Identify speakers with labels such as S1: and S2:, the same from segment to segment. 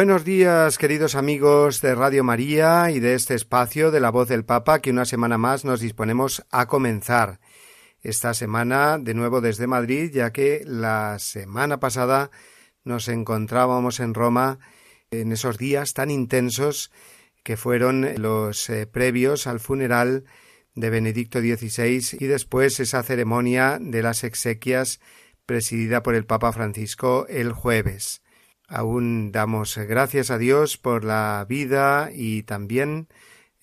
S1: Buenos días, queridos amigos de Radio María y de este espacio de la voz del Papa que una semana más nos disponemos a comenzar. Esta semana de nuevo desde Madrid, ya que la semana pasada nos encontrábamos en Roma en esos días tan intensos que fueron los eh, previos al funeral de Benedicto XVI y después esa ceremonia de las exequias presidida por el Papa Francisco el jueves. Aún damos gracias a Dios por la vida y también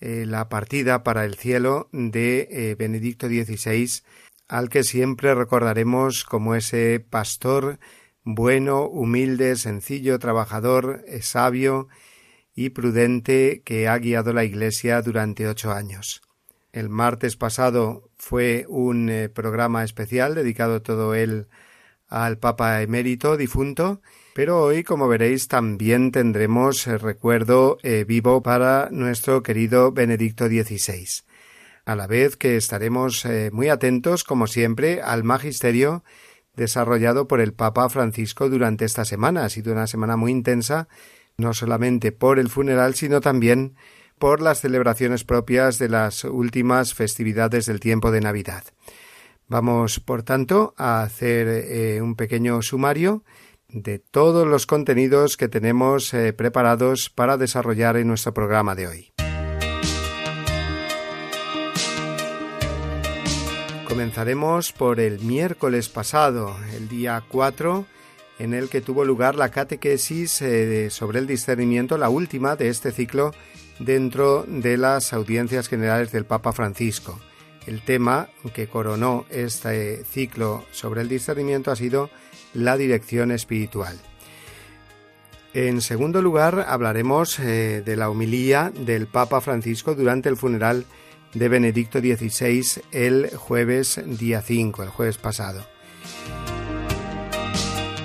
S1: eh, la partida para el cielo de eh, Benedicto XVI, al que siempre recordaremos como ese pastor bueno, humilde, sencillo, trabajador, eh, sabio y prudente que ha guiado la Iglesia durante ocho años. El martes pasado fue un programa especial dedicado todo él al Papa emérito difunto pero hoy, como veréis, también tendremos el recuerdo eh, vivo para nuestro querido Benedicto XVI. A la vez que estaremos eh, muy atentos, como siempre, al magisterio desarrollado por el Papa Francisco durante esta semana. Ha sido una semana muy intensa, no solamente por el funeral, sino también por las celebraciones propias de las últimas festividades del tiempo de Navidad. Vamos, por tanto, a hacer eh, un pequeño sumario de todos los contenidos que tenemos eh, preparados para desarrollar en nuestro programa de hoy. Comenzaremos por el miércoles pasado, el día 4, en el que tuvo lugar la catequesis eh, sobre el discernimiento, la última de este ciclo dentro de las audiencias generales del Papa Francisco. El tema que coronó este ciclo sobre el discernimiento ha sido la dirección espiritual. En segundo lugar, hablaremos eh, de la humilía del Papa Francisco durante el funeral de Benedicto XVI el jueves día 5, el jueves pasado.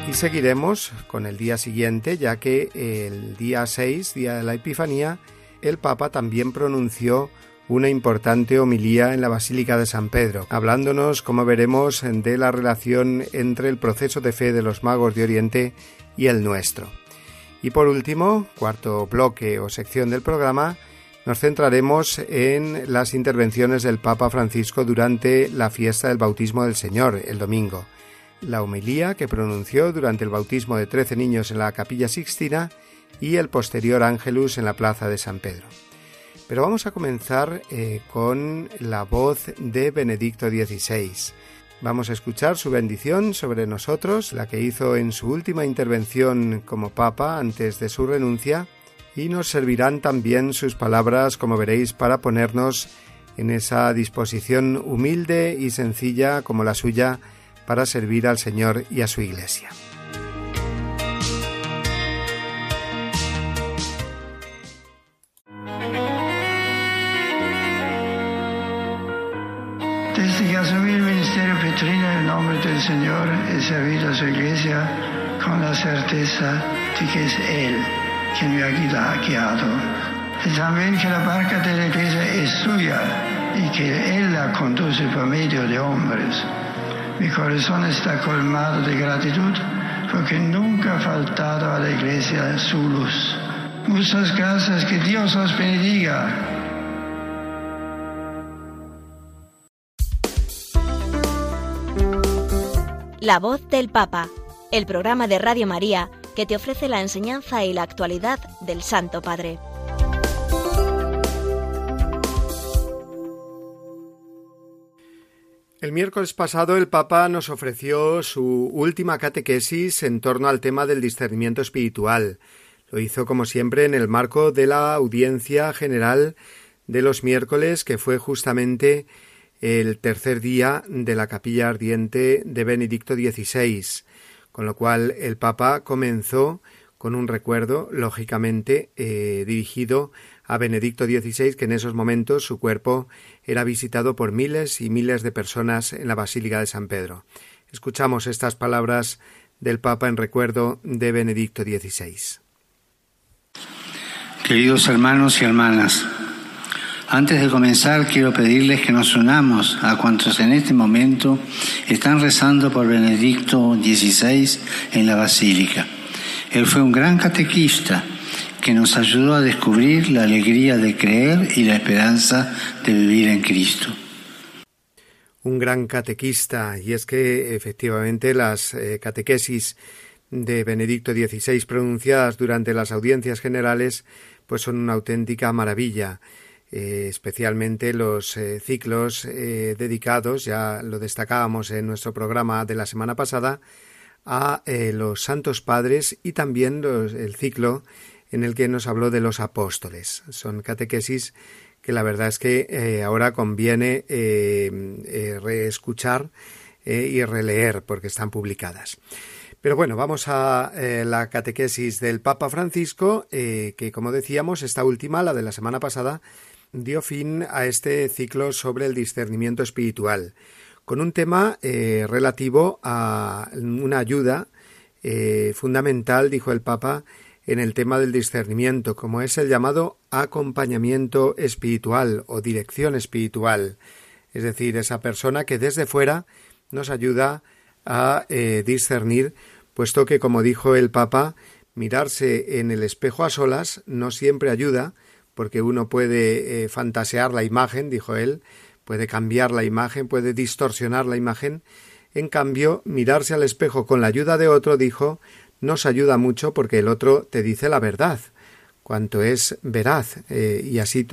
S1: Y seguiremos con el día siguiente, ya que el día 6, día de la Epifanía, el Papa también pronunció una importante homilía en la Basílica de San Pedro, hablándonos, como veremos, de la relación entre el proceso de fe de los magos de Oriente y el nuestro. Y por último, cuarto bloque o sección del programa, nos centraremos en las intervenciones del Papa Francisco durante la fiesta del bautismo del Señor, el domingo, la homilía que pronunció durante el bautismo de trece niños en la capilla Sixtina y el posterior Ángelus en la plaza de San Pedro. Pero vamos a comenzar eh, con la voz de Benedicto XVI. Vamos a escuchar su bendición sobre nosotros, la que hizo en su última intervención como Papa antes de su renuncia, y nos servirán también sus palabras, como veréis, para ponernos en esa disposición humilde y sencilla como la suya para servir al Señor y a su Iglesia.
S2: Del Señor he servido a su iglesia con la certeza de que es Él quien me ha guiado. Y también que la barca de la iglesia es suya y que Él la conduce por medio de hombres. Mi corazón está colmado de gratitud porque nunca ha faltado a la iglesia su luz. Muchas gracias, que Dios os bendiga.
S3: La voz del Papa, el programa de Radio María que te ofrece la enseñanza y la actualidad del Santo Padre.
S1: El miércoles pasado el Papa nos ofreció su última catequesis en torno al tema del discernimiento espiritual. Lo hizo como siempre en el marco de la audiencia general de los miércoles que fue justamente el tercer día de la capilla ardiente de Benedicto XVI, Con lo cual el Papa comenzó con un recuerdo, lógicamente, eh, dirigido a Benedicto XVI, que en esos momentos su cuerpo era visitado por miles y miles de personas en la Basílica de San Pedro. Escuchamos estas palabras del Papa en recuerdo de Benedicto XVI.
S4: Queridos hermanos y hermanas, antes de comenzar quiero pedirles que nos unamos a cuantos en este momento están rezando por Benedicto XVI en la Basílica. Él fue un gran catequista que nos ayudó a descubrir la alegría de creer y la esperanza de vivir en Cristo.
S1: Un gran catequista, y es que efectivamente las eh, catequesis de Benedicto XVI pronunciadas durante las audiencias generales pues son una auténtica maravilla. Eh, especialmente los eh, ciclos dedicados, ya lo destacábamos en nuestro programa de la semana pasada, a los santos padres y también el ciclo en el que nos habló de los apóstoles. Son catequesis que la verdad es que eh, ahora conviene eh, eh, reescuchar y releer porque están publicadas. Pero bueno, vamos a la catequesis del Papa Francisco, que como decíamos, esta última, la de la semana pasada, dio fin a este ciclo sobre el discernimiento espiritual, con un tema relativo a una ayuda fundamental, dijo el Papa, en el tema del discernimiento, como es el llamado acompañamiento espiritual o dirección espiritual, es decir, esa persona que desde fuera nos ayuda a eh, discernir, puesto que, como dijo el Papa, mirarse en el espejo a solas no siempre ayuda, porque uno puede eh, fantasear la imagen, dijo él, puede cambiar la imagen, puede distorsionar la imagen. En cambio, mirarse al espejo con la ayuda de otro, dijo, nos ayuda mucho porque el otro te dice la verdad, cuanto es veraz, eh, y así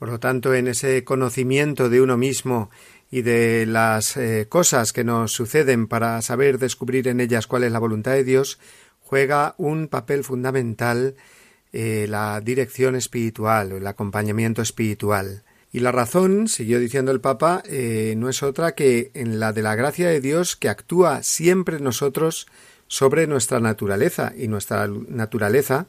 S1: por lo tanto, en ese conocimiento de uno mismo y de las eh, cosas que nos suceden para saber descubrir en ellas cuál es la voluntad de Dios, juega un papel fundamental eh, la dirección espiritual o el acompañamiento espiritual. Y la razón, siguió diciendo el Papa, no es otra que en la de la gracia de Dios que actúa siempre nosotros sobre nuestra naturaleza y nuestra naturaleza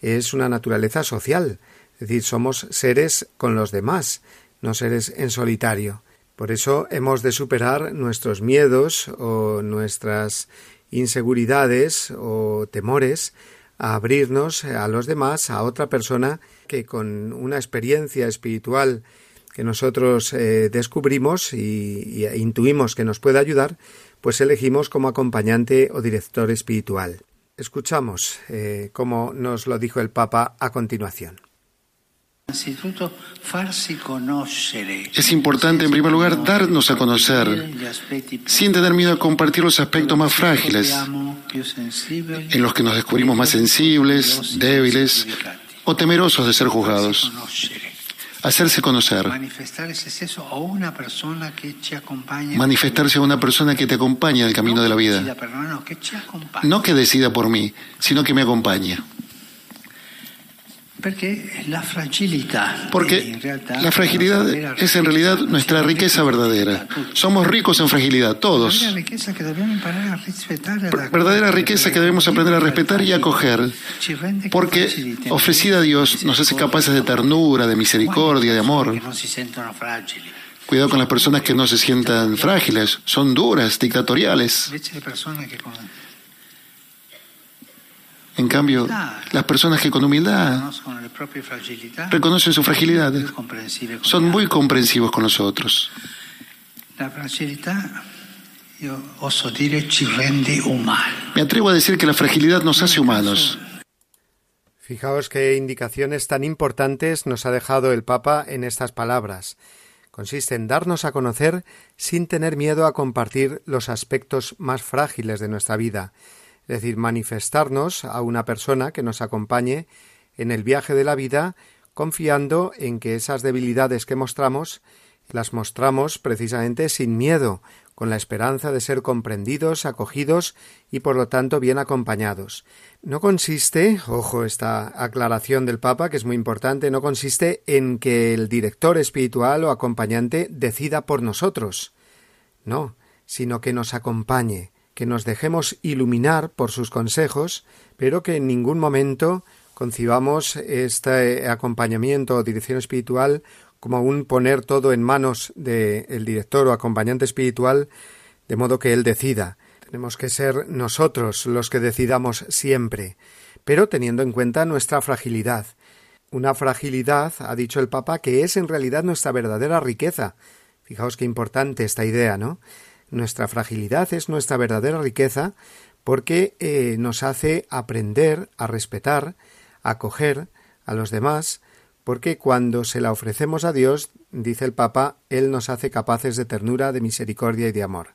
S1: es una naturaleza social, es decir, somos seres con los demás, no seres en solitario. Por eso hemos de superar nuestros miedos o nuestras inseguridades o temores a abrirnos a los demás, a otra persona que con una experiencia espiritual que nosotros eh, descubrimos y, y intuimos que nos puede ayudar, pues elegimos como acompañante o director espiritual. Escuchamos eh, cómo nos lo dijo el Papa a continuación.
S5: Es importante, en primer lugar, darnos a conocer, sin tener miedo a compartir los aspectos más frágiles, en los que nos descubrimos más sensibles, débiles o temerosos de ser juzgados. Hacerse conocer, manifestarse a una persona que te acompaña en el camino de la vida, no que decida por mí, sino que me acompaña. Porque la fragilidad es en realidad nuestra riqueza verdadera. Somos ricos en fragilidad, todos. Verdadera riqueza que debemos aprender a respetar y acoger, porque ofrecida a Dios nos hace capaces de ternura, de misericordia, de amor. Cuidado con las personas que no se sientan frágiles, son duras, dictatoriales. En cambio, las personas que con humildad reconocen su fragilidad son muy comprensivos con nosotros. Me atrevo a decir que la fragilidad nos hace humanos.
S1: Fijaos qué indicaciones tan importantes nos ha dejado el Papa en estas palabras. Consiste en darnos a conocer sin tener miedo a compartir los aspectos más frágiles de nuestra vida es decir, manifestarnos a una persona que nos acompañe en el viaje de la vida, confiando en que esas debilidades que mostramos las mostramos precisamente sin miedo, con la esperanza de ser comprendidos, acogidos y por lo tanto bien acompañados. No consiste, ojo esta aclaración del Papa, que es muy importante, no consiste en que el director espiritual o acompañante decida por nosotros. No, sino que nos acompañe, que nos dejemos iluminar por sus consejos, pero que en ningún momento concibamos este acompañamiento o dirección espiritual como un poner todo en manos del director o acompañante espiritual, de modo que él decida. Tenemos que ser nosotros los que decidamos siempre, pero teniendo en cuenta nuestra fragilidad. Una fragilidad, ha dicho el Papa, que es en realidad nuestra verdadera riqueza. Fijaos qué importante esta idea, ¿no? Nuestra fragilidad es nuestra verdadera riqueza porque eh, nos hace aprender a respetar, a acoger a los demás, porque cuando se la ofrecemos a Dios, dice el Papa, Él nos hace capaces de ternura, de misericordia y de amor.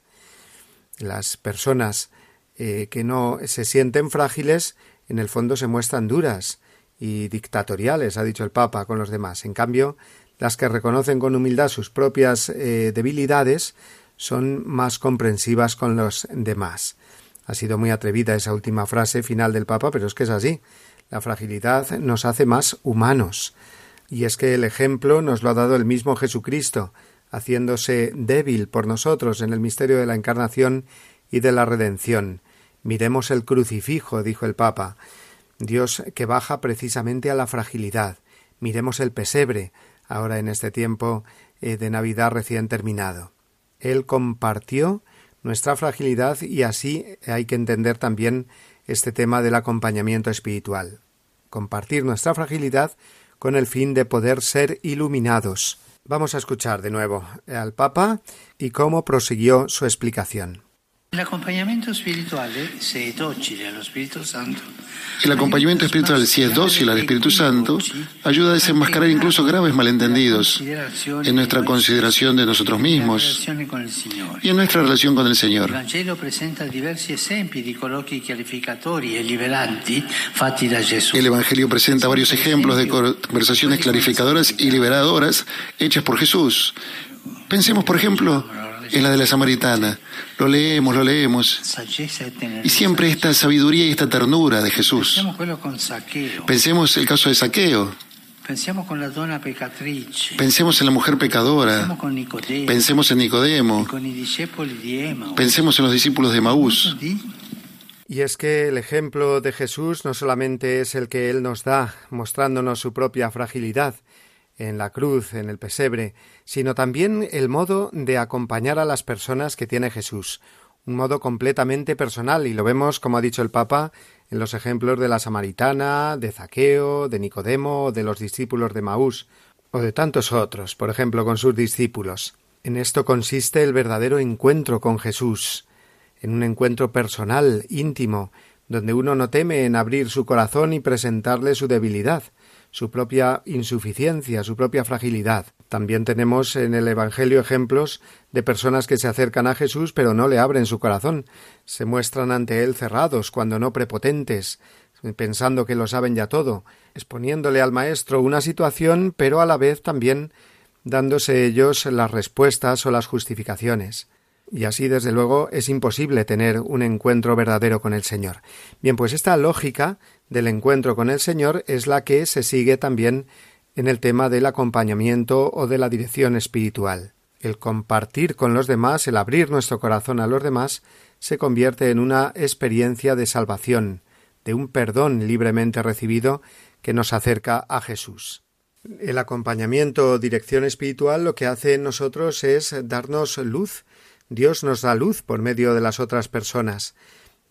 S1: Las personas eh, que no se sienten frágiles, en el fondo se muestran duras y dictatoriales, ha dicho el Papa, con los demás. En cambio, las que reconocen con humildad sus propias eh, debilidades son más comprensivas con los demás. Ha sido muy atrevida esa última frase final del Papa, pero es que es así. La fragilidad nos hace más humanos. Y es que el ejemplo nos lo ha dado el mismo Jesucristo, haciéndose débil por nosotros en el misterio de la encarnación y de la redención. Miremos el crucifijo, dijo el Papa, Dios que baja precisamente a la fragilidad. Miremos el pesebre, ahora en este tiempo eh, de Navidad recién terminado. Él compartió nuestra fragilidad y así hay que entender también este tema del acompañamiento espiritual. Compartir nuestra fragilidad con el fin de poder ser iluminados. Vamos a escuchar de nuevo al Papa y cómo prosiguió su explicación.
S4: El acompañamiento espiritual, si es dócil al Espíritu Santo,
S5: el acompañamiento espiritual, si es dócil al Espíritu Santo, ayuda a desenmascarar incluso graves malentendidos en nuestra consideración de nosotros mismos y en nuestra relación con el Señor. El Evangelio presenta El Evangelio presenta varios ejemplos de conversaciones clarificadoras y liberadoras hechas por Jesús. Pensemos, por ejemplo, en la de la samaritana. Lo leemos, lo leemos. Y siempre esta sabiduría y esta ternura de Jesús. Pensemos el caso de Saqueo. Pensemos en la mujer pecadora. Pensemos en Nicodemo. Pensemos en los discípulos de Maús.
S1: Y es que el ejemplo de Jesús no solamente es el que Él nos da, mostrándonos su propia fragilidad, en la cruz, en el pesebre, sino también el modo de acompañar a las personas que tiene Jesús, un modo completamente personal, y lo vemos, como ha dicho el Papa, en los ejemplos de la Samaritana, de Zaqueo, de Nicodemo, de los discípulos de Maús, o de tantos otros, por ejemplo, con sus discípulos. En esto consiste el verdadero encuentro con Jesús, en un encuentro personal, íntimo, donde uno no teme en abrir su corazón y presentarle su debilidad, su propia insuficiencia, su propia fragilidad. También tenemos en el Evangelio ejemplos de personas que se acercan a Jesús pero no le abren su corazón, se muestran ante él cerrados, cuando no prepotentes, pensando que lo saben ya todo, exponiéndole al Maestro una situación pero a la vez también dándose ellos las respuestas o las justificaciones. Y así, desde luego, es imposible tener un encuentro verdadero con el Señor. Bien, pues esta lógica del encuentro con el Señor es la que se sigue también en el tema del acompañamiento o de la dirección espiritual. El compartir con los demás, el abrir nuestro corazón a los demás, se convierte en una experiencia de salvación, de un perdón libremente recibido que nos acerca a Jesús. El acompañamiento o dirección espiritual lo que hace en nosotros es darnos luz. Dios nos da luz por medio de las otras personas.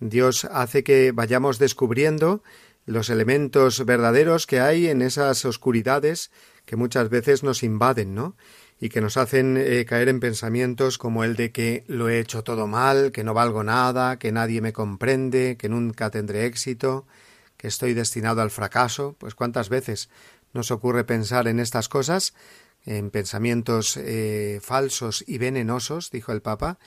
S1: Dios hace que vayamos descubriendo los elementos verdaderos que hay en esas oscuridades que muchas veces nos invaden, ¿no? y que nos hacen eh, caer en pensamientos como el de que lo he hecho todo mal, que no valgo nada, que nadie me comprende, que nunca tendré éxito, que estoy destinado al fracaso. Pues cuántas veces nos ocurre pensar en estas cosas, en pensamientos eh, falsos y venenosos, dijo el Papa,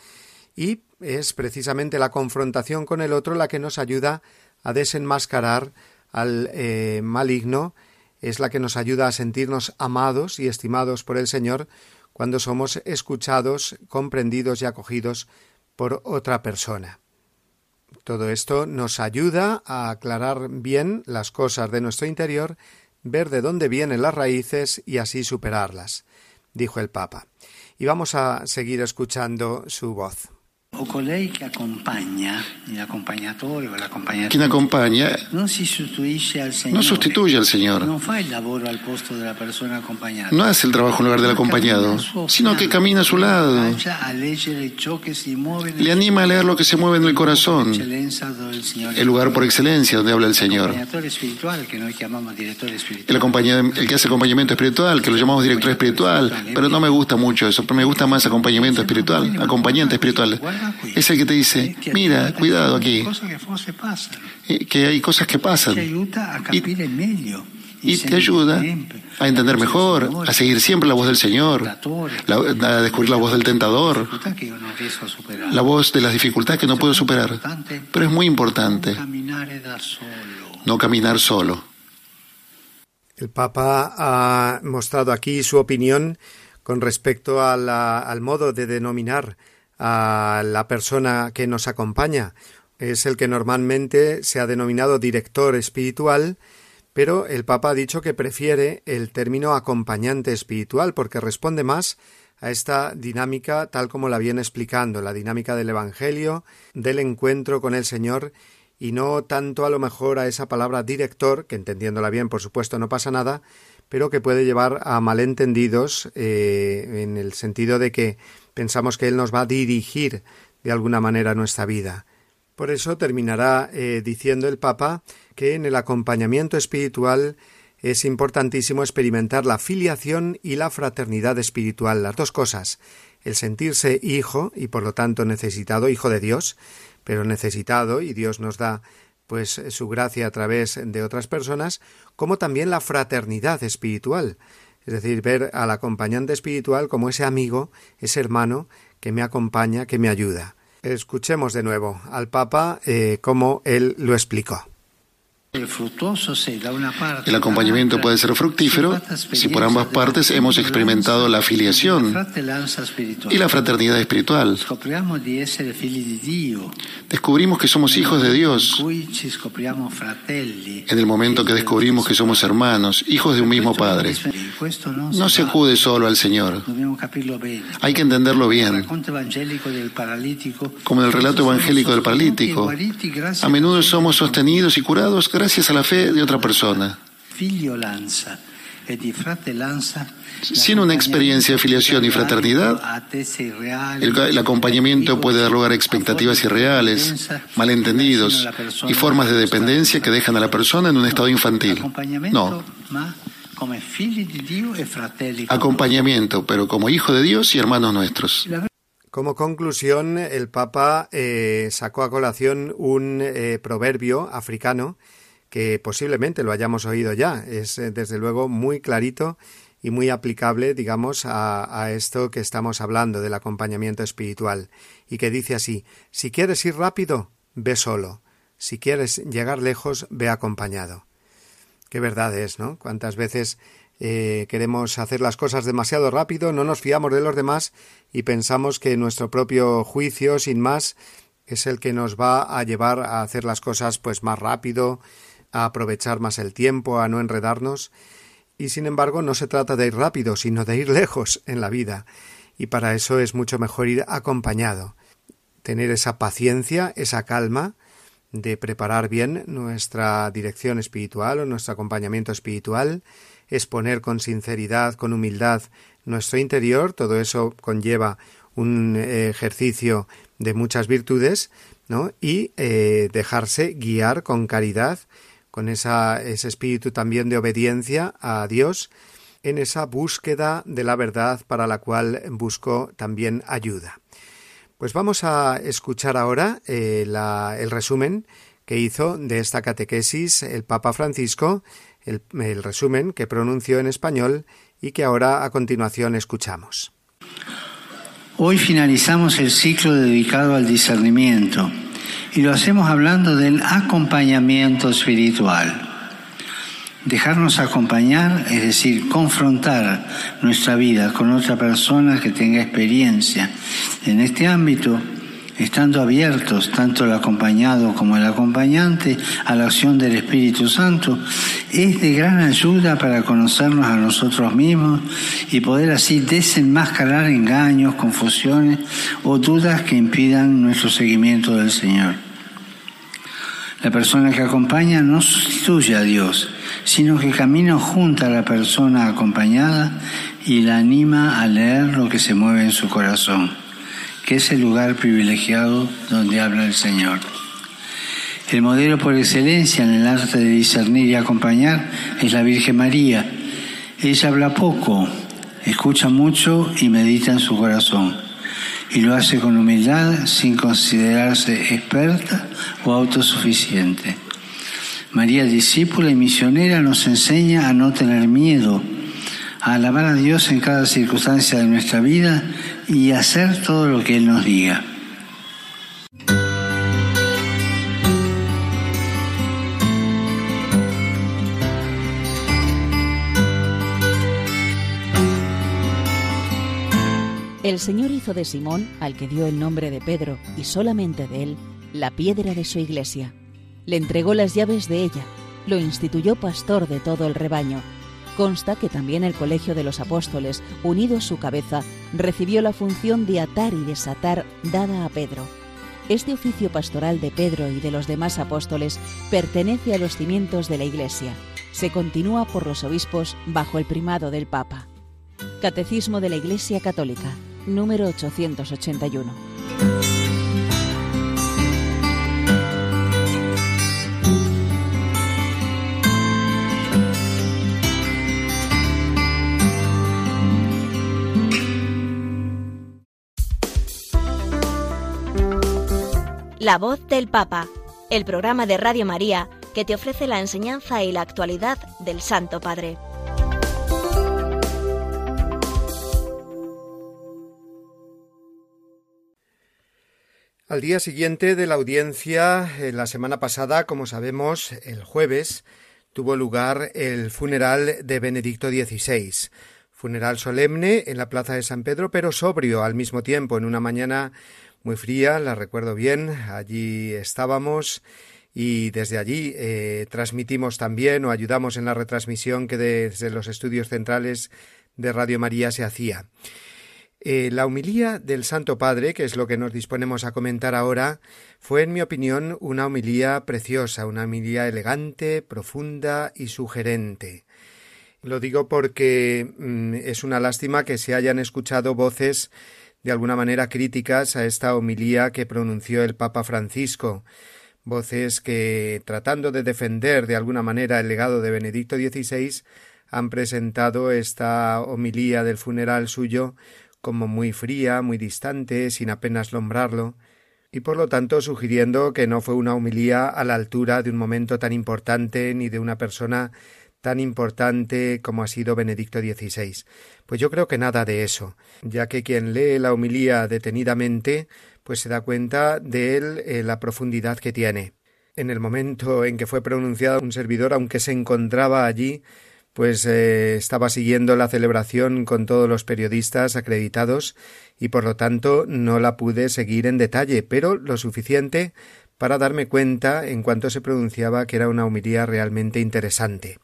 S1: y es precisamente la confrontación con el otro la que nos ayuda a desenmascarar al eh, maligno es la que nos ayuda a sentirnos amados y estimados por el Señor cuando somos escuchados, comprendidos y acogidos por otra persona. Todo esto nos ayuda a aclarar bien las cosas de nuestro interior, ver de dónde vienen las raíces y así superarlas, dijo el Papa. Y vamos a seguir escuchando su voz.
S5: Quien acompaña no sustituye al Señor. No hace el trabajo en lugar del acompañado, sino que camina a su lado. Le anima a leer lo que se mueve en el corazón, el lugar por excelencia donde habla el Señor. El, el que hace acompañamiento espiritual, que lo llamamos director espiritual, pero no me gusta mucho eso, me gusta más acompañamiento espiritual, acompañante espiritual. Es el que te dice, mira, cuidado aquí, que hay cosas que pasan. Y, te ayuda a entender mejor, a seguir siempre la voz del Señor, a descubrir la voz del tentador, la voz de las dificultades que no puedo superar. Pero es muy importante. no caminar solo.
S1: El Papa ha mostrado aquí su opinión con respecto al modo de denominar a la persona que nos acompaña. Es el que normalmente se ha denominado director espiritual, pero el Papa ha dicho que prefiere el término acompañante espiritual porque responde más a esta dinámica tal como la viene explicando, la dinámica del Evangelio, del encuentro con el Señor y no tanto a lo mejor a esa palabra director, que entendiéndola bien por supuesto no pasa nada, pero que puede llevar a malentendidos eh, en el sentido de que pensamos que Él nos va a dirigir de alguna manera nuestra vida. Por eso terminará eh, diciendo el Papa que en el acompañamiento espiritual es importantísimo experimentar la filiación y la fraternidad espiritual, las dos cosas, el sentirse hijo y por lo tanto necesitado, hijo de Dios, pero necesitado y Dios nos da pues su gracia a través de otras personas, como también la fraternidad espiritual, es decir, ver al acompañante espiritual como ese amigo, ese hermano que me acompaña, que me ayuda. Escuchemos de nuevo al Papa eh, cómo él lo explicó.
S5: El acompañamiento puede ser fructífero si por ambas partes hemos experimentado la afiliación y la fraternidad espiritual. Descubrimos que somos hijos de Dios en el momento que descubrimos que somos hermanos, hijos de un mismo Padre. No se acude solo al Señor. Hay que entenderlo bien. Como en el relato evangélico del paralítico, a menudo somos sostenidos y curados gracias gracias a la fe de otra persona. Sin una experiencia de filiación y fraternidad, el, acompañamiento puede dar lugar a expectativas irreales, malentendidos y formas de dependencia que dejan a la persona en un estado infantil. No. Acompañamiento, pero como hijo de Dios y hermanos nuestros.
S1: Como conclusión, el Papa eh, sacó a colación un eh, proverbio africano que posiblemente lo hayamos oído ya. Es eh, desde luego muy clarito y muy aplicable, digamos, a, esto que estamos hablando del acompañamiento espiritual, y que dice así si quieres ir rápido, ve solo, si quieres llegar lejos, ve acompañado. Qué verdad es, ¿no? Cuántas veces eh, queremos hacer las cosas demasiado rápido, no nos fiamos de los demás y pensamos que nuestro propio juicio, sin más, es el que nos va a llevar a hacer las cosas pues más rápido, a aprovechar más el tiempo, a no enredarnos, y sin embargo no se trata de ir rápido, sino de ir lejos en la vida, y para eso es mucho mejor ir acompañado, tener esa paciencia, esa calma, de preparar bien nuestra dirección espiritual o nuestro acompañamiento espiritual, exponer con sinceridad, con humildad nuestro interior, todo eso conlleva un ejercicio de muchas virtudes, ¿no? y eh, dejarse guiar con caridad con ese espíritu también de obediencia a Dios en esa búsqueda de la verdad para la cual busco también ayuda. Pues vamos a escuchar ahora eh, el resumen que hizo de esta catequesis el Papa Francisco, el, el resumen que pronunció en español y que ahora a continuación escuchamos.
S4: Hoy finalizamos el ciclo dedicado al discernimiento y lo hacemos hablando del acompañamiento espiritual. Dejarnos acompañar, es decir, confrontar nuestra vida con otra persona que tenga experiencia en este ámbito, estando abiertos, tanto el acompañado como el acompañante, a la acción del Espíritu Santo, es de gran ayuda para conocernos a nosotros mismos y poder así desenmascarar engaños, confusiones o dudas que impidan nuestro seguimiento del Señor. La persona que acompaña no sustituye a Dios, sino que camina junto a la persona acompañada y la anima a leer lo que se mueve en su corazón, que es el lugar privilegiado donde habla el Señor. El modelo por excelencia en el arte de discernir y acompañar es la Virgen María. Ella habla poco, escucha mucho y medita en su corazón y lo hace con humildad sin considerarse experta o autosuficiente. María, discípula y misionera, nos enseña a no tener miedo, a alabar a Dios en cada circunstancia de nuestra vida y hacer todo lo que Él nos diga.
S6: El Señor hizo de Simón, al que dio el nombre de Pedro, y solamente de él, la piedra de su iglesia. Le entregó las llaves de ella, lo instituyó pastor de todo el rebaño. Consta que también el colegio de los apóstoles, unido a su cabeza, recibió la función de atar y desatar dada a Pedro. Este oficio pastoral de Pedro y de los demás apóstoles pertenece a los cimientos de la Iglesia. Se continúa por los obispos bajo el primado del Papa. Catecismo de la Iglesia Católica, número 881.
S3: La voz del Papa, el programa de Radio María que te ofrece la enseñanza y la actualidad del Santo Padre.
S1: Al día siguiente de la audiencia, en la semana pasada, como sabemos, el jueves, tuvo lugar el funeral de Benedicto XVI. Funeral solemne en la plaza de San Pedro, pero sobrio al mismo tiempo, en una mañana muy fría, la recuerdo bien, allí estábamos y desde allí eh, transmitimos también o ayudamos en la retransmisión que desde los estudios centrales de Radio María se hacía. Eh, la humilía del Santo Padre, que es lo que nos disponemos a comentar ahora, fue, en mi opinión, una humilía preciosa, una humilía elegante, profunda y sugerente. Lo digo porque mm, es una lástima que se hayan escuchado voces de alguna manera críticas a esta homilía que pronunció el Papa Francisco, voces que, tratando de defender de alguna manera el legado de Benedicto XVI, han presentado esta homilía del funeral suyo como muy fría, muy distante, sin apenas nombrarlo, y por lo tanto sugiriendo que no fue una humilía a la altura de un momento tan importante ni de una persona tan importante como ha sido Benedicto XVI. Pues yo creo que nada de eso, ya que quien lee la humilía detenidamente, pues se da cuenta de él eh, la profundidad que tiene. En el momento en que fue pronunciado un servidor, aunque se encontraba allí, pues eh, estaba siguiendo la celebración con todos los periodistas acreditados y por lo tanto no la pude seguir en detalle, pero lo suficiente para darme cuenta en cuanto se pronunciaba que era una humilía realmente interesante.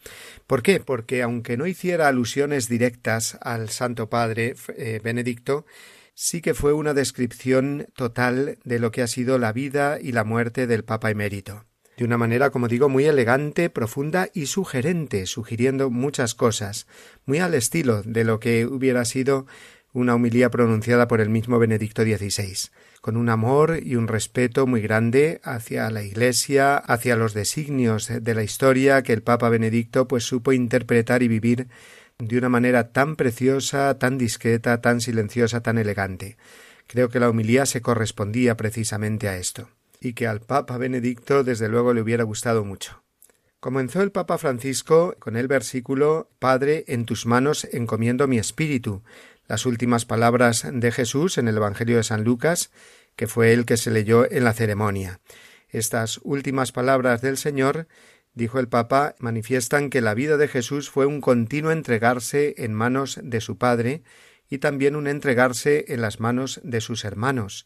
S1: ¿Por qué? Porque aunque no hiciera alusiones directas al Santo Padre eh, Benedicto, sí que fue una descripción total de lo que ha sido la vida y la muerte del Papa emérito de una manera, como digo, muy elegante, profunda y sugerente, sugiriendo muchas cosas, muy al estilo de lo que hubiera sido una humilía pronunciada por el mismo Benedicto XVI, con un amor y un respeto muy grande hacia la Iglesia, hacia los designios de la historia que el Papa Benedicto pues supo interpretar y vivir de una manera tan preciosa, tan discreta, tan silenciosa, tan elegante. Creo que la humilía se correspondía precisamente a esto y que al Papa Benedicto desde luego le hubiera gustado mucho. Comenzó el Papa Francisco con el versículo Padre, en tus manos encomiendo mi espíritu, las últimas palabras de Jesús en el Evangelio de San Lucas, que fue el que se leyó en la ceremonia. Estas últimas palabras del Señor, dijo el Papa, manifiestan que la vida de Jesús fue un continuo entregarse en manos de su Padre y también un entregarse en las manos de sus hermanos,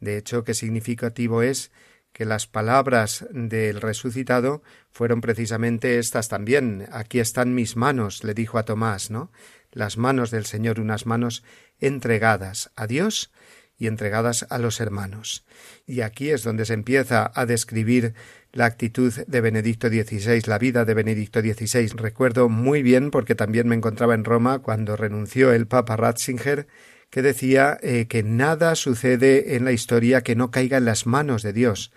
S1: De hecho, qué significativo es que las palabras del resucitado fueron precisamente estas también. Aquí están mis manos, le dijo a Tomás, ¿no? Las manos del Señor, unas manos entregadas a Dios y entregadas a los hermanos. Y aquí es donde se empieza a describir la actitud de Benedicto XVI, la vida de Benedicto XVI. Recuerdo muy bien, porque también me encontraba en Roma cuando renunció el Papa Ratzinger, que decía eh, que nada sucede en la historia que no caiga en las manos de Dios.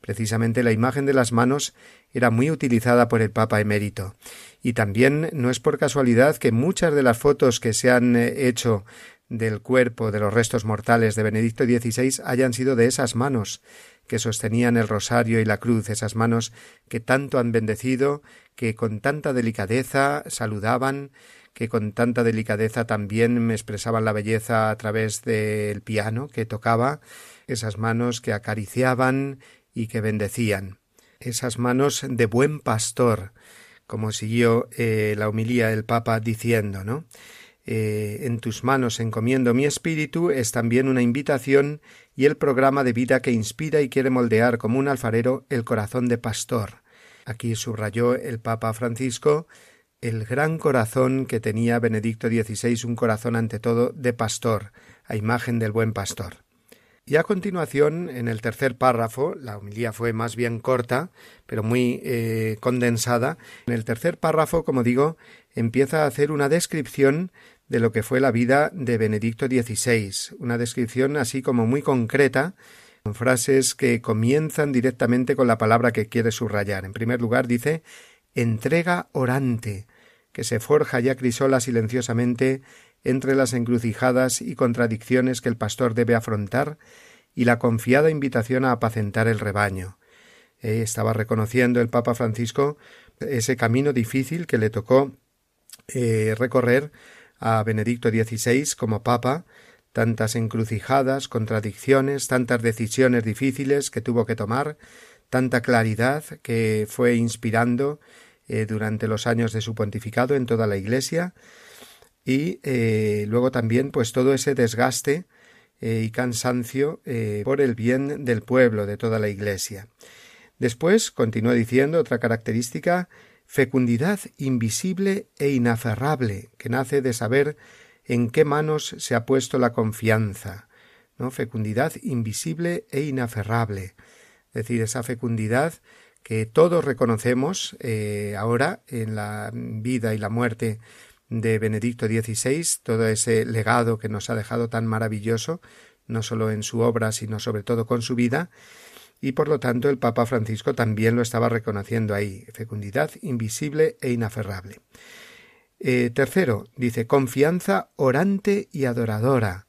S1: Precisamente la imagen de las manos era muy utilizada por el Papa emérito. Y también no es por casualidad que muchas de las fotos que se han eh, hecho del cuerpo de los restos mortales de Benedicto XVI hayan sido de esas manos que sostenían el rosario y la cruz, esas manos que tanto han bendecido, que con tanta delicadeza saludaban, que con tanta delicadeza también me expresaban la belleza a través del piano que tocaba, esas manos que acariciaban y que bendecían, esas manos de buen pastor, como siguió eh, la humilía del Papa diciendo, ¿no? Eh, en tus manos encomiendo mi espíritu es también una invitación y el programa de vida que inspira y quiere moldear como un alfarero el corazón de pastor. Aquí subrayó el Papa Francisco el gran corazón que tenía Benedicto XVI, un corazón ante todo de pastor, a imagen del buen pastor. Y a continuación, en el tercer párrafo, la homilía fue más bien corta, pero muy eh, condensada, en el tercer párrafo, como digo, empieza a hacer una descripción de lo que fue la vida de Benedicto XVI, una descripción así como muy concreta, con frases que comienzan directamente con la palabra que quiere subrayar. En primer lugar dice entrega orante, que se forja y acrisola silenciosamente entre las encrucijadas y contradicciones que el pastor debe afrontar y la confiada invitación a apacentar el rebaño. Eh, estaba reconociendo el Papa Francisco ese camino difícil que le tocó eh, recorrer a Benedicto XVI como Papa, tantas encrucijadas, contradicciones, tantas decisiones difíciles que tuvo que tomar, tanta claridad que fue inspirando eh, durante los años de su pontificado en toda la Iglesia y eh, luego también pues todo ese desgaste eh, y cansancio por el bien del pueblo de toda la Iglesia. Después continúa diciendo otra característica fecundidad invisible e inaferrable que nace de saber en qué manos se ha puesto la confianza, ¿no? Fecundidad invisible e inaferrable, es decir, esa fecundidad que todos reconocemos eh, ahora en la vida y la muerte de Benedicto XVI, todo ese legado que nos ha dejado tan maravilloso, no solo en su obra, sino sobre todo con su vida, y por lo tanto el Papa Francisco también lo estaba reconociendo ahí, fecundidad invisible e inaferrable. Eh, tercero, dice confianza orante y adoradora.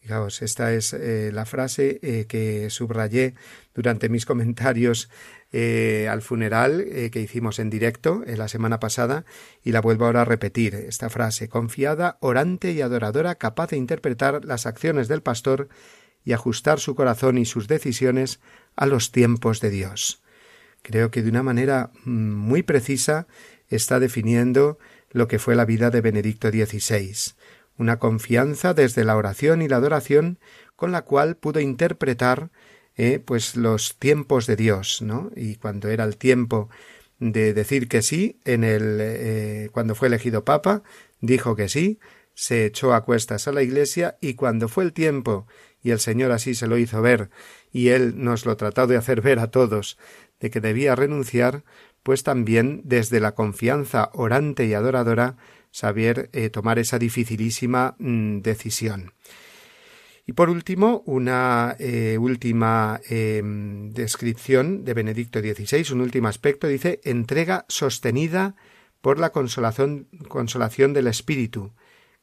S1: Fijaos, esta es eh, la frase que subrayé durante mis comentarios eh, al funeral eh, que hicimos en directo en la semana pasada y la vuelvo ahora a repetir esta frase confiada, orante y adoradora, capaz de interpretar las acciones del pastor y ajustar su corazón y sus decisiones a los tiempos de Dios. Creo que de una manera mm, muy precisa está definiendo lo que fue la vida de Benedicto XVI, una confianza desde la oración y la adoración con la cual pudo interpretar eh, pues los tiempos de Dios, ¿no? Y cuando era el tiempo de decir que sí, en el eh, cuando fue elegido papa, dijo que sí, se echó a cuestas a la Iglesia y cuando fue el tiempo y el Señor así se lo hizo ver y él nos lo trató de hacer ver a todos de que debía renunciar, pues también desde la confianza orante y adoradora saber eh, tomar esa dificilísima mm, decisión. Y por último, una eh, última em, descripción de Benedicto XVI, un último aspecto, dice entrega sostenida por la consolación, del Espíritu,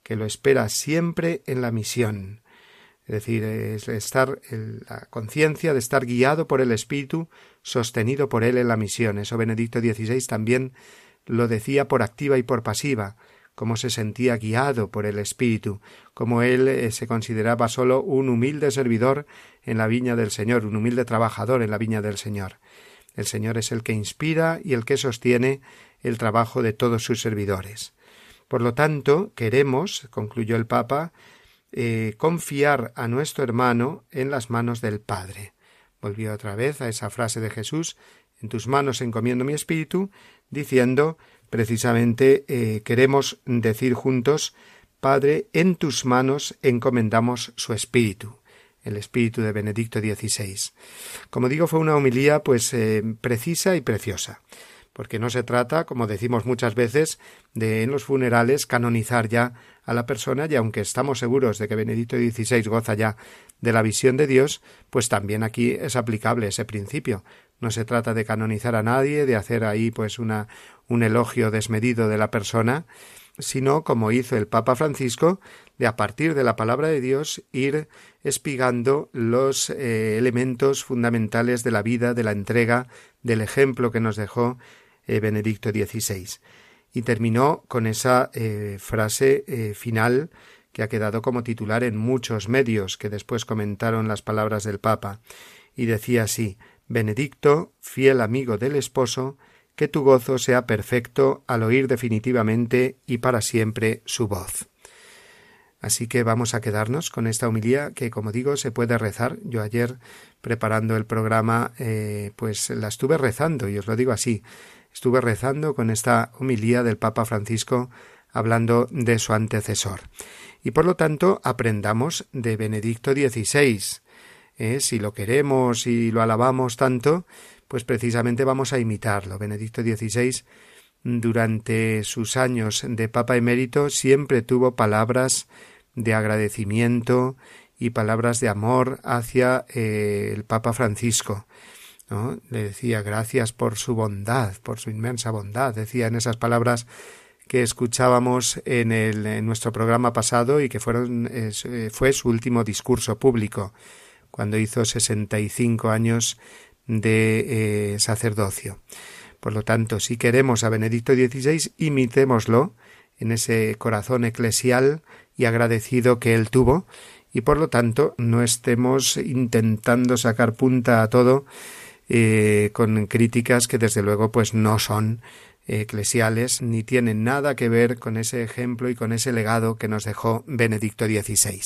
S1: que lo espera siempre en la misión. Es decir, es estar en la conciencia de estar guiado por el Espíritu, sostenido por él en la misión. Eso Benedicto XVI también lo decía por activa y por pasiva cómo se sentía guiado por el Espíritu, cómo él eh, se consideraba solo un humilde servidor en la viña del Señor, un humilde trabajador en la viña del Señor. El Señor es el que inspira y el que sostiene el trabajo de todos sus servidores. Por lo tanto, queremos, concluyó el Papa, eh, confiar a nuestro hermano en las manos del Padre. Volvió otra vez a esa frase de Jesús, en tus manos encomiendo mi espíritu, diciendo precisamente eh, queremos decir juntos Padre, en tus manos encomendamos su espíritu, el espíritu de Benedicto XVI. Como digo, fue una homilía pues eh, precisa y preciosa porque no se trata, como decimos muchas veces, de en los funerales canonizar ya a la persona y aunque estamos seguros de que Benedicto XVI goza ya de la visión de Dios, pues también aquí es aplicable ese principio. No se trata de canonizar a nadie, de hacer ahí pues un elogio desmedido de la persona, sino como hizo el Papa Francisco, de a partir de la palabra de Dios ir espigando los eh, elementos fundamentales de la vida, de la entrega, del ejemplo que nos dejó eh, Benedicto XVI. Y terminó con esa eh, frase final que ha quedado como titular en muchos medios que después comentaron las palabras del Papa, y decía así Benedicto, fiel amigo del esposo, que tu gozo sea perfecto al oír definitivamente y para siempre su voz. Así que vamos a quedarnos con esta humilía que, como digo, se puede rezar. Yo ayer, preparando el programa, pues la estuve rezando, y os lo digo así estuve rezando con esta homilía del Papa Francisco hablando de su antecesor. Y por lo tanto aprendamos de Benedicto XVI. ¿Eh? Si lo queremos y lo alabamos tanto, pues precisamente vamos a imitarlo. Benedicto XVI durante sus años de Papa emérito siempre tuvo palabras de agradecimiento y palabras de amor hacia eh, el Papa Francisco. Le decía gracias por su bondad, por su inmensa bondad, decía en esas palabras que escuchábamos en, nuestro programa pasado y que fueron, eh, fue su último discurso público, cuando hizo sesenta y cinco años de eh, sacerdocio. Por lo tanto, si queremos a Benedicto XVI, imitémoslo en ese corazón eclesial y agradecido que él tuvo, y por lo tanto no estemos intentando sacar punta a todo eh, con críticas que desde luego pues no son eclesiales ni tienen nada que ver con ese ejemplo y con ese legado que nos dejó Benedicto XVI.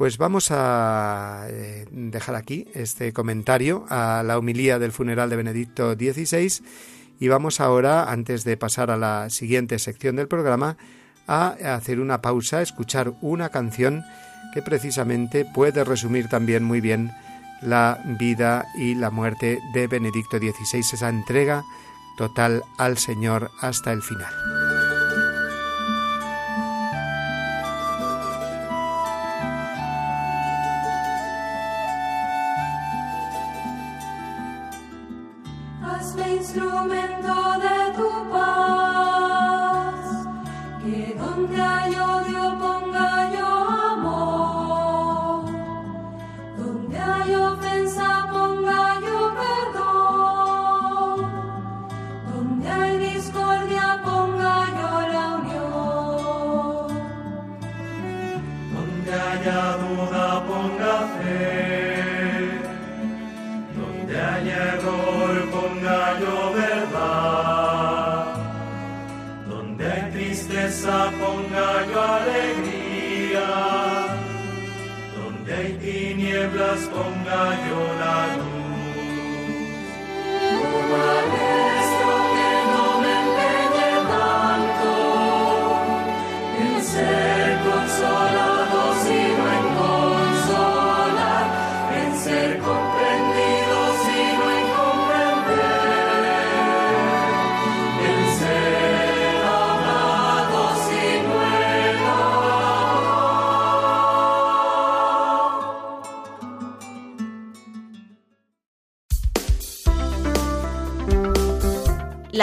S1: Pues vamos a eh, dejar aquí este comentario a la humilía del funeral de Benedicto XVI y vamos ahora, antes de pasar a la siguiente sección del programa, a hacer una pausa, escuchar una canción que precisamente puede resumir también muy bien la vida y la muerte de Benedicto XVI, esa entrega total al Señor hasta el final.
S3: La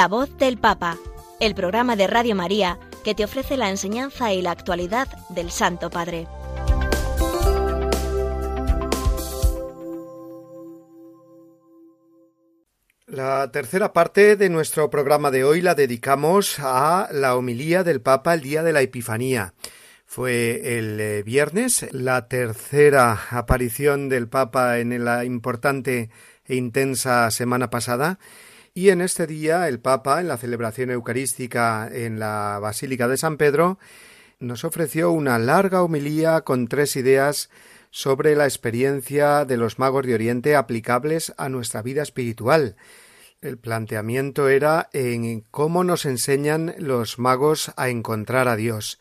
S3: voz del Papa, el programa de Radio María que te ofrece la enseñanza y la actualidad del Santo Padre.
S1: La tercera parte de nuestro programa de hoy la dedicamos a la homilía del Papa el día de la Epifanía. Fue el eh, viernes la tercera aparición del Papa en la importante e intensa semana pasada y en este día el Papa, en la celebración eucarística en la Basílica de San Pedro, nos ofreció una larga homilía con tres ideas sobre la experiencia de los magos de Oriente aplicables a nuestra vida espiritual. El planteamiento era en cómo nos enseñan los magos a encontrar a Dios.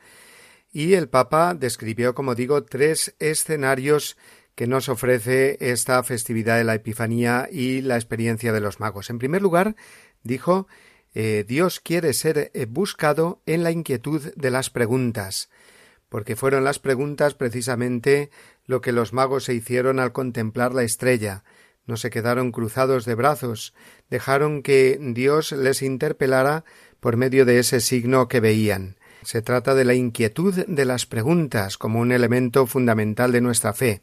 S1: Y el Papa describió, como digo, tres escenarios que nos ofrece esta festividad de la Epifanía y la experiencia de los magos. En primer lugar, dijo, eh, Dios quiere ser eh, buscado en la inquietud de las preguntas, porque fueron las preguntas precisamente lo que los magos se hicieron al contemplar la estrella, no se quedaron cruzados de brazos, dejaron que Dios les interpelara por medio de ese signo que veían. Se trata de la inquietud de las preguntas como un elemento fundamental de nuestra fe.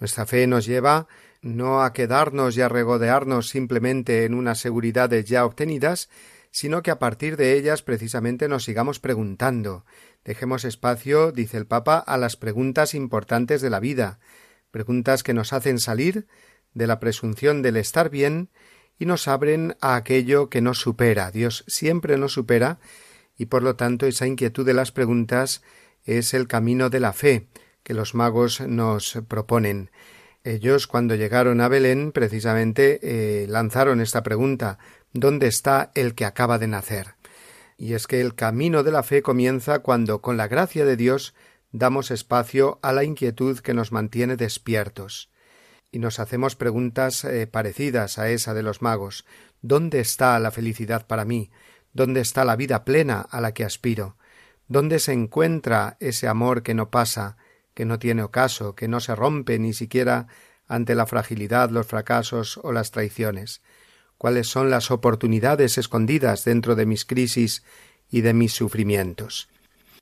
S1: Nuestra fe nos lleva no a quedarnos y a regodearnos simplemente en unas seguridades ya obtenidas, sino que a partir de ellas precisamente nos sigamos preguntando. Dejemos espacio, dice el Papa, a las preguntas importantes de la vida, preguntas que nos hacen salir de la presunción del estar bien y nos abren a aquello que nos supera. Dios siempre nos supera y por lo tanto esa inquietud de las preguntas es el camino de la fe, que los magos nos proponen. Ellos, cuando llegaron a Belén, precisamente eh, lanzaron esta pregunta ¿Dónde está el que acaba de nacer? Y es que el camino de la fe comienza cuando, con la gracia de Dios, damos espacio a la inquietud que nos mantiene despiertos. Y nos hacemos preguntas eh, parecidas a esa de los magos. ¿Dónde está la felicidad para mí? ¿Dónde está la vida plena a la que aspiro? ¿Dónde se encuentra ese amor que no pasa, que no tiene ocaso, que no se rompe ni siquiera ante la fragilidad, los fracasos o las traiciones. cuáles son las oportunidades escondidas dentro de mis crisis y de mis sufrimientos.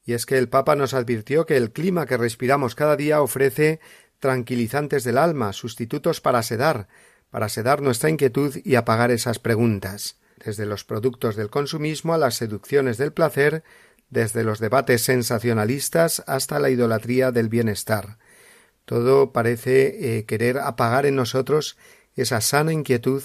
S1: Y es que el Papa nos advirtió que el clima que respiramos cada día ofrece tranquilizantes del alma, sustitutos para sedar, para sedar nuestra inquietud y apagar esas preguntas, desde los productos del consumismo a las seducciones del placer, desde los debates sensacionalistas hasta la idolatría del bienestar. Todo parece eh, querer apagar en nosotros esa sana inquietud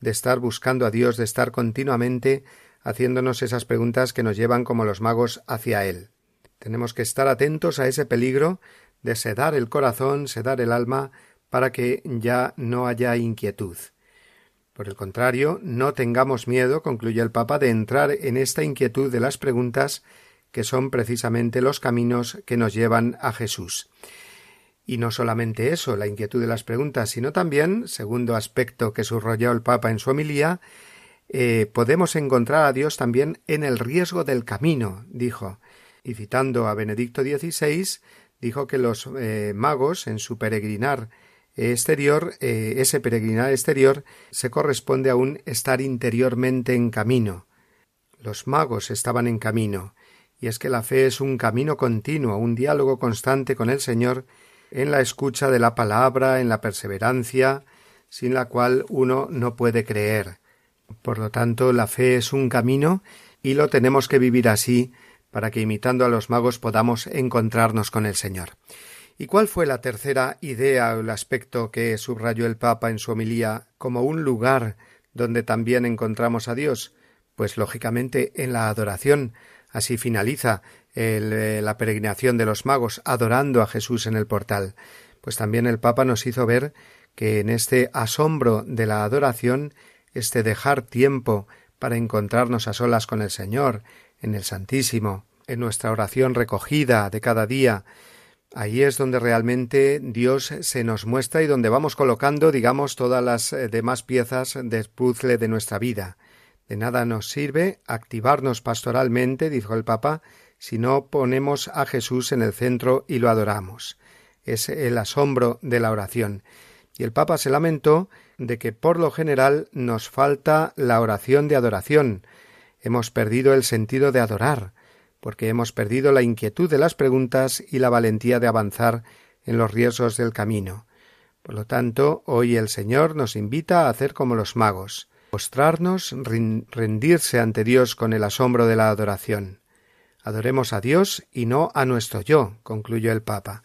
S1: de estar buscando a Dios, de estar continuamente haciéndonos esas preguntas que nos llevan como los magos hacia Él. Tenemos que estar atentos a ese peligro de sedar el corazón, sedar el alma, para que ya no haya inquietud. Por el contrario, no tengamos miedo, concluye el Papa, de entrar en esta inquietud de las preguntas que son precisamente los caminos que nos llevan a Jesús. Y no solamente eso, la inquietud de las preguntas, sino también, segundo aspecto que subrayó el Papa en su homilía, eh, podemos encontrar a Dios también en el riesgo del camino, dijo. Y citando a Benedicto XVI, dijo que los eh, magos, en su peregrinar exterior, eh, ese peregrinar exterior se corresponde a un estar interiormente en camino. Los magos estaban en camino, y es que la fe es un camino continuo, un diálogo constante con el Señor, en la escucha de la palabra, en la perseverancia, sin la cual uno no puede creer. Por lo tanto, la fe es un camino y lo tenemos que vivir así para que imitando a los magos podamos encontrarnos con el Señor. ¿Y cuál fue la tercera idea o el aspecto que subrayó el Papa en su homilía como un lugar donde también encontramos a Dios? Pues lógicamente en la adoración, Así finaliza eh, la peregrinación de los magos adorando a Jesús en el portal. Pues también el Papa nos hizo ver que en este asombro de la adoración, este dejar tiempo para encontrarnos a solas con el Señor, en el Santísimo, en nuestra oración recogida de cada día, Ahí es donde realmente Dios se nos muestra y donde vamos colocando, digamos, todas las eh, demás piezas del puzzle de nuestra vida. De nada nos sirve activarnos pastoralmente, dijo el Papa, si no ponemos a Jesús en el centro y lo adoramos. Es el asombro de la oración. Y el Papa se lamentó de que por lo general nos falta la oración de adoración. Hemos perdido el sentido de adorar, porque hemos perdido la inquietud de las preguntas y la valentía de avanzar en los riesgos del camino. Por lo tanto, hoy el Señor nos invita a hacer como los magos, postrarnos, rendirse ante Dios con el asombro de la adoración. Adoremos a Dios y no a nuestro yo, concluyó el Papa.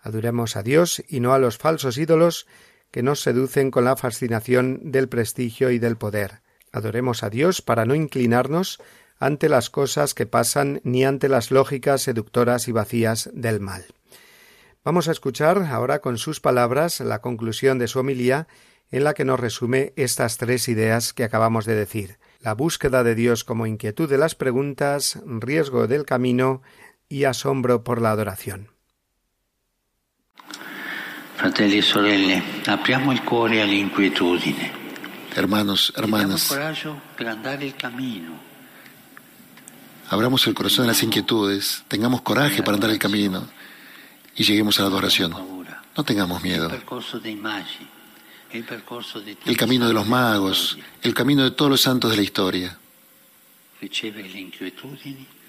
S1: Adoremos a Dios y no a los falsos ídolos que nos seducen con la fascinación del prestigio y del poder. Adoremos a Dios para no inclinarnos ante las cosas que pasan ni ante las lógicas seductoras y vacías del mal. Vamos a escuchar ahora con sus palabras la conclusión de su homilía en la que nos resume estas tres ideas que acabamos de decir la búsqueda de Dios como inquietud de las preguntas, riesgo del camino y asombro por la adoración.
S4: Fratelli e sorelle, apriamo il cuore all'inquietudine.
S5: Hermanos, hermanas, abramos el corazón a las inquietudes, tengamos coraje para andar el camino y lleguemos a la adoración. No tengamos miedo. El camino de los magos, el camino de todos los santos de la historia.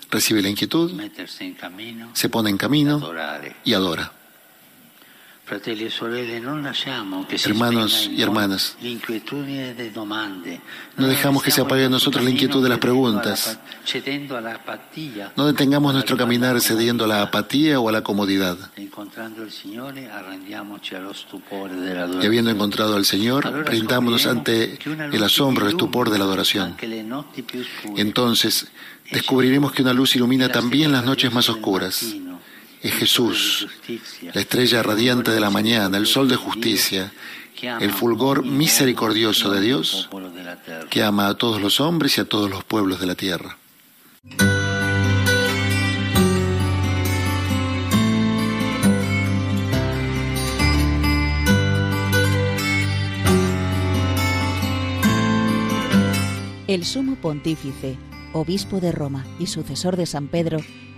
S5: Recibe la inquietud, se pone en camino y adora. Hermanos y hermanas, no dejamos que se apague en nosotros la inquietud de las preguntas. No detengamos nuestro caminar cediendo a la apatía o a la comodidad. Y habiendo encontrado al Señor, rindámonos ante el asombro, el estupor de la adoración. Entonces, descubriremos que una luz ilumina también las noches más oscuras es Jesús, la estrella radiante de la mañana, el sol de justicia, el fulgor misericordioso de Dios que ama a todos los hombres y a todos los pueblos de la tierra.
S6: El sumo pontífice, obispo de Roma y sucesor de San Pedro,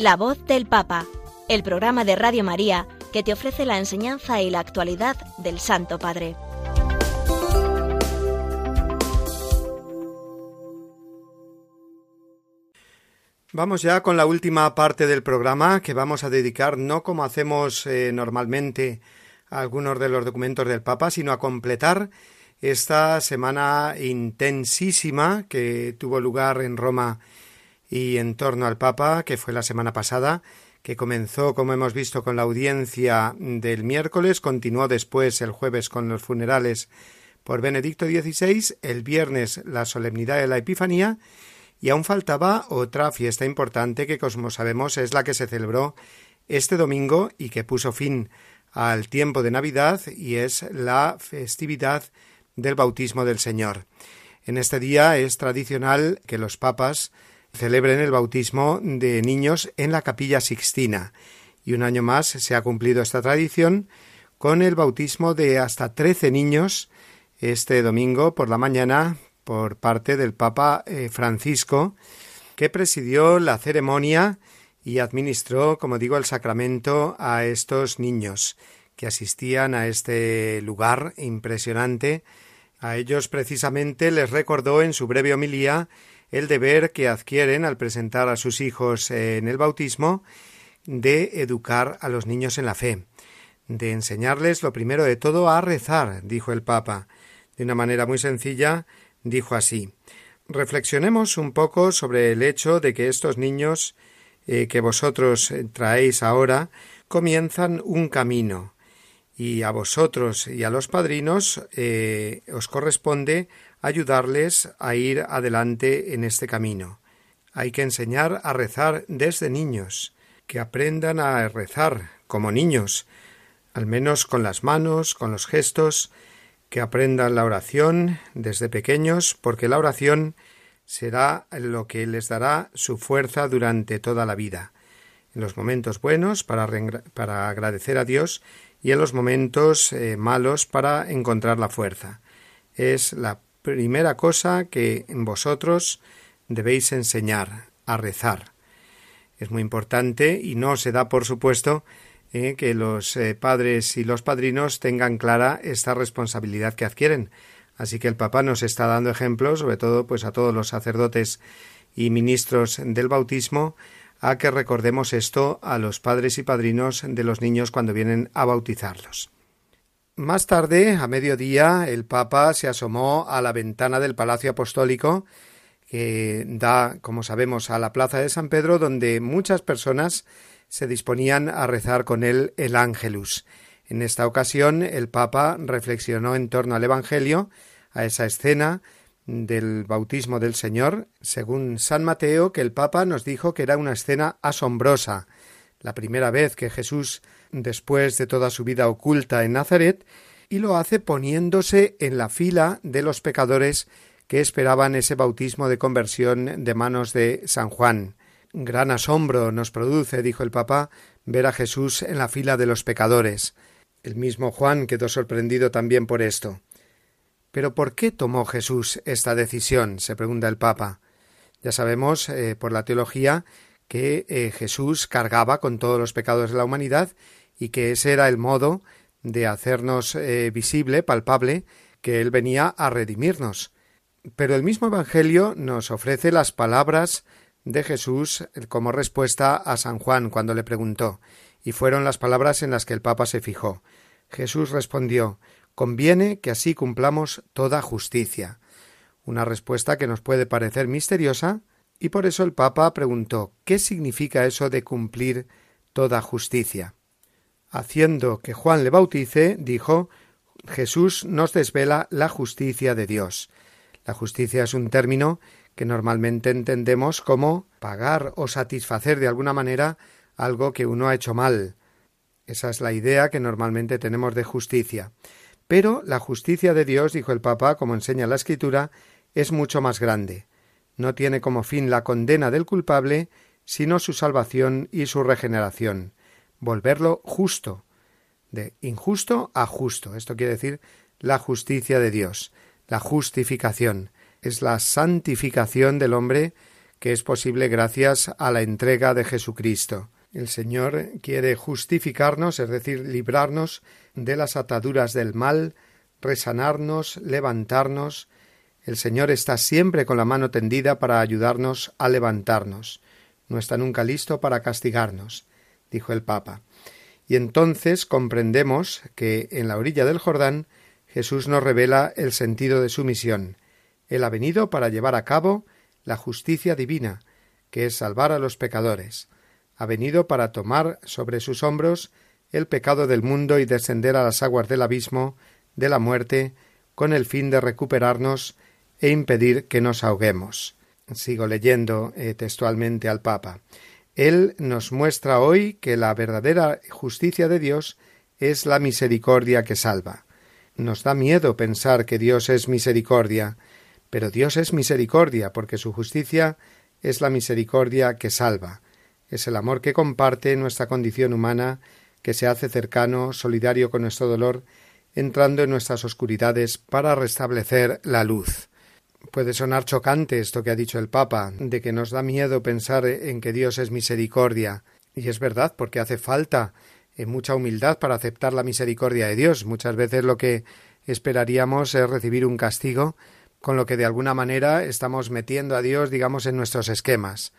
S3: La voz del Papa, el programa de Radio María que te ofrece la enseñanza y la actualidad del Santo Padre.
S1: Vamos ya con la última parte del programa que vamos a dedicar no como hacemos eh, normalmente a algunos de los documentos del Papa, sino a completar esta semana intensísima que tuvo lugar en Roma y en torno al Papa, que fue la semana pasada, que comenzó, como hemos visto, con la audiencia del miércoles, continuó después el jueves con los funerales por Benedicto XVI, el viernes la solemnidad de la Epifanía, y aún faltaba otra fiesta importante que, como sabemos, es la que se celebró este domingo y que puso fin al tiempo de Navidad, y es la festividad del bautismo del Señor. En este día es tradicional que los papas celebren el bautismo de niños en la capilla sixtina y un año más se ha cumplido esta tradición con el bautismo de hasta trece niños este domingo por la mañana por parte del Papa eh, Francisco, que presidió la ceremonia y administró, como digo, el sacramento a estos niños que asistían a este lugar impresionante. A ellos precisamente les recordó en su breve homilía el deber que adquieren al presentar a sus hijos en el bautismo de educar a los niños en la fe, de enseñarles lo primero de todo a rezar, dijo el Papa. De una manera muy sencilla, dijo así Reflexionemos un poco sobre el hecho de que estos niños eh, que vosotros traéis ahora comienzan un camino y a vosotros y a los padrinos eh, os corresponde ayudarles a ir adelante en este camino. Hay que enseñar a rezar desde niños, que aprendan a rezar como niños, al menos con las manos, con los gestos, que aprendan la oración desde pequeños, porque la oración será lo que les dará su fuerza durante toda la vida, en los momentos buenos para, para agradecer a Dios y en los momentos eh, malos para encontrar la fuerza. Es la primera cosa que vosotros debéis enseñar a rezar. Es muy importante y no se da por supuesto eh, que los eh, padres y los padrinos tengan clara esta responsabilidad que adquieren. Así que el Papa nos está dando ejemplos, sobre todo pues a todos los sacerdotes y ministros del bautismo, a que recordemos esto a los padres y padrinos de los niños cuando vienen a bautizarlos. Más tarde, a mediodía, el Papa se asomó a la ventana del Palacio Apostólico, que da, como sabemos, a la Plaza de San Pedro, donde muchas personas se disponían a rezar con él el Ángelus. En esta ocasión, el Papa reflexionó en torno al Evangelio, a esa escena del bautismo del Señor, según San Mateo, que el Papa nos dijo que era una escena asombrosa, la primera vez que Jesús después de toda su vida oculta en Nazaret, y lo hace poniéndose en la fila de los pecadores que esperaban ese bautismo de conversión de manos de San Juan. Gran asombro nos produce, dijo el Papa, ver a Jesús en la fila de los pecadores. El mismo Juan quedó sorprendido también por esto. Pero ¿por qué tomó Jesús esta decisión? se pregunta el Papa. Ya sabemos eh, por la teología que eh, Jesús cargaba con todos los pecados de la humanidad y que ese era el modo de hacernos eh, visible, palpable, que Él venía a redimirnos. Pero el mismo Evangelio nos ofrece las palabras de Jesús como respuesta a San Juan cuando le preguntó, y fueron las palabras en las que el Papa se fijó. Jesús respondió Conviene que así cumplamos toda justicia. Una respuesta que nos puede parecer misteriosa, y por eso el Papa preguntó ¿Qué significa eso de cumplir toda justicia? Haciendo que Juan le bautice, dijo Jesús nos desvela la justicia de Dios. La justicia es un término que normalmente entendemos como pagar o satisfacer de alguna manera algo que uno ha hecho mal. Esa es la idea que normalmente tenemos de justicia. Pero la justicia de Dios, dijo el Papa, como enseña la Escritura, es mucho más grande. No tiene como fin la condena del culpable, sino su salvación y su regeneración volverlo justo, de injusto a justo. Esto quiere decir la justicia de Dios, la justificación. Es la santificación del hombre que es posible gracias a la entrega de Jesucristo. El Señor quiere justificarnos, es decir, librarnos de las ataduras del mal, resanarnos, levantarnos. El Señor está siempre con la mano tendida para ayudarnos a levantarnos. No está nunca listo para castigarnos dijo el Papa. Y entonces comprendemos que en la orilla del Jordán Jesús nos revela el sentido de su misión. Él ha venido para llevar a cabo la justicia divina, que es salvar a los pecadores. Ha venido para tomar sobre sus hombros el pecado del mundo y descender a las aguas del abismo, de la muerte, con el fin de recuperarnos e impedir que nos ahoguemos. Sigo leyendo eh, textualmente al Papa. Él nos muestra hoy que la verdadera justicia de Dios es la misericordia que salva. Nos da miedo pensar que Dios es misericordia, pero Dios es misericordia porque su justicia es la misericordia que salva. Es el amor que comparte nuestra condición humana, que se hace cercano, solidario con nuestro dolor, entrando en nuestras oscuridades para restablecer la luz. Puede sonar chocante esto que ha dicho el Papa, de que nos da miedo pensar en que Dios es misericordia. Y es verdad, porque hace falta eh, mucha humildad para aceptar la misericordia de Dios. Muchas veces lo que esperaríamos es recibir un castigo, con lo que de alguna manera estamos metiendo a Dios, digamos, en nuestros esquemas.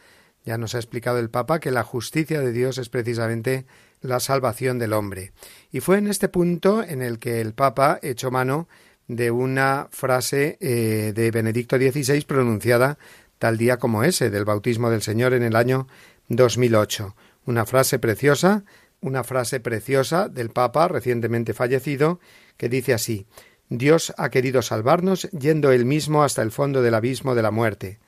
S1: Ya nos ha explicado el Papa que la justicia de Dios es precisamente la salvación del hombre. Y fue en este punto en el que el Papa echó mano de una frase eh, de Benedicto XVI pronunciada tal día como ese, del bautismo del Señor en el año 2008. Una frase preciosa, una frase preciosa del Papa recientemente fallecido, que dice así Dios ha querido salvarnos yendo él mismo hasta el fondo del abismo de la muerte,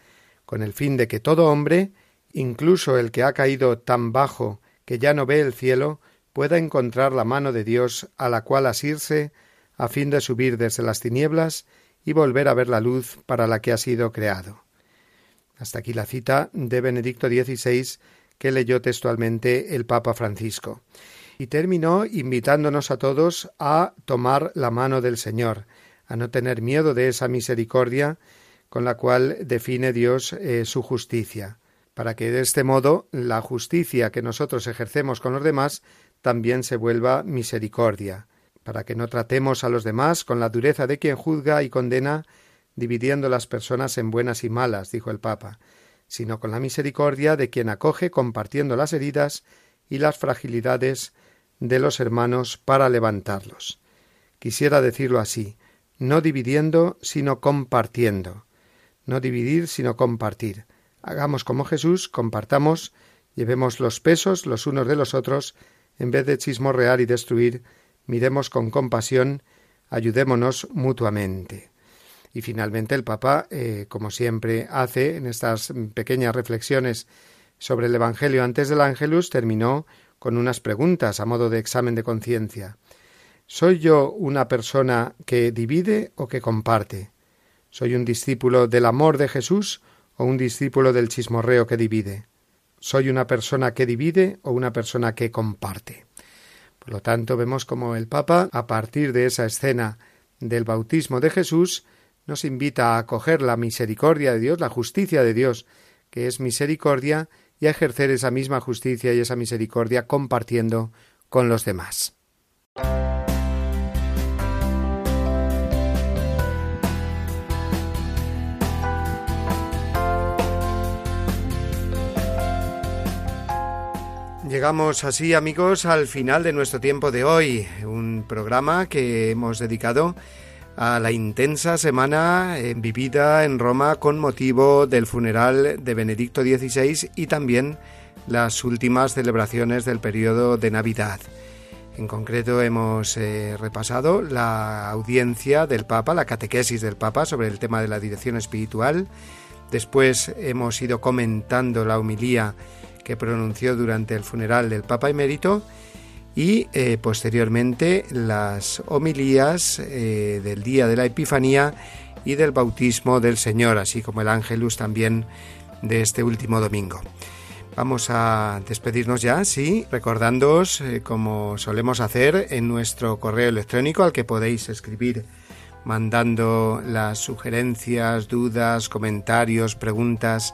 S1: con el fin de que todo hombre, incluso el que ha caído tan bajo que ya no ve el cielo, pueda encontrar la mano de Dios a la cual asirse a fin de subir desde las tinieblas y volver a ver la luz para la que ha sido creado. Hasta aquí la cita de Benedicto XVI que leyó textualmente el Papa Francisco. Y terminó invitándonos a todos a tomar la mano del Señor, a no tener miedo de esa misericordia con la cual define Dios eh, su justicia. para que de este modo la justicia que nosotros ejercemos con los demás también se vuelva misericordia, para que no tratemos a los demás con la dureza de quien juzga y condena, dividiendo las personas en buenas y malas, dijo el Papa, sino con la misericordia de quien acoge compartiendo las heridas y las fragilidades de los hermanos para levantarlos. Quisiera decirlo así, no dividiendo, sino compartiendo. No dividir, sino compartir. Hagamos como Jesús, compartamos, llevemos los pesos los unos de los otros, en vez de chismorrear y destruir, miremos con compasión, ayudémonos mutuamente. Y finalmente el Papa, eh, como siempre hace en estas pequeñas reflexiones sobre el Evangelio antes del Ángelus, terminó con unas preguntas a modo de examen de conciencia. ¿Soy yo una persona que divide o que comparte? ¿Soy un discípulo del amor de Jesús o un discípulo del chismorreo que divide? ¿Soy una persona que divide o una persona que comparte? Por lo tanto, vemos como el Papa, a partir de esa escena del bautismo de Jesús, nos invita a acoger la misericordia de Dios, la justicia de Dios, que es misericordia, y a ejercer esa misma justicia y esa misericordia compartiendo con los demás. Llegamos así amigos al final de nuestro tiempo de hoy, un programa que hemos dedicado a la intensa semana eh, vivida en Roma con motivo del funeral de Benedicto XVI y también las últimas celebraciones del periodo de Navidad. En concreto hemos eh, repasado la audiencia del Papa, la catequesis del Papa sobre el tema de la dirección espiritual. Después hemos ido comentando la humilía que pronunció durante el funeral del Papa emérito y eh, posteriormente las homilías eh, del día de la Epifanía y del bautismo del Señor, así como el ángelus también de este último domingo. Vamos a despedirnos ya, sí, recordándoos, eh, como solemos hacer, en nuestro correo electrónico al que podéis escribir mandando las sugerencias, dudas, comentarios, preguntas,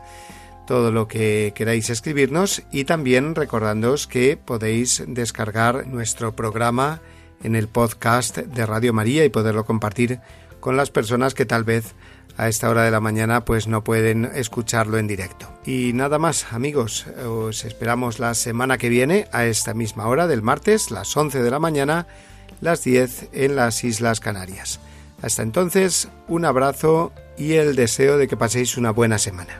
S1: todo lo que queráis escribirnos y también recordándoos que podéis descargar nuestro programa en el podcast de Radio María y poderlo compartir con las personas que tal vez a esta hora de la mañana pues no pueden escucharlo en directo. Y nada más, amigos, os esperamos la semana que viene a esta misma hora del martes, las 11 de la mañana, las 10 en las Islas Canarias. Hasta entonces, un abrazo y el deseo de que paséis una buena semana.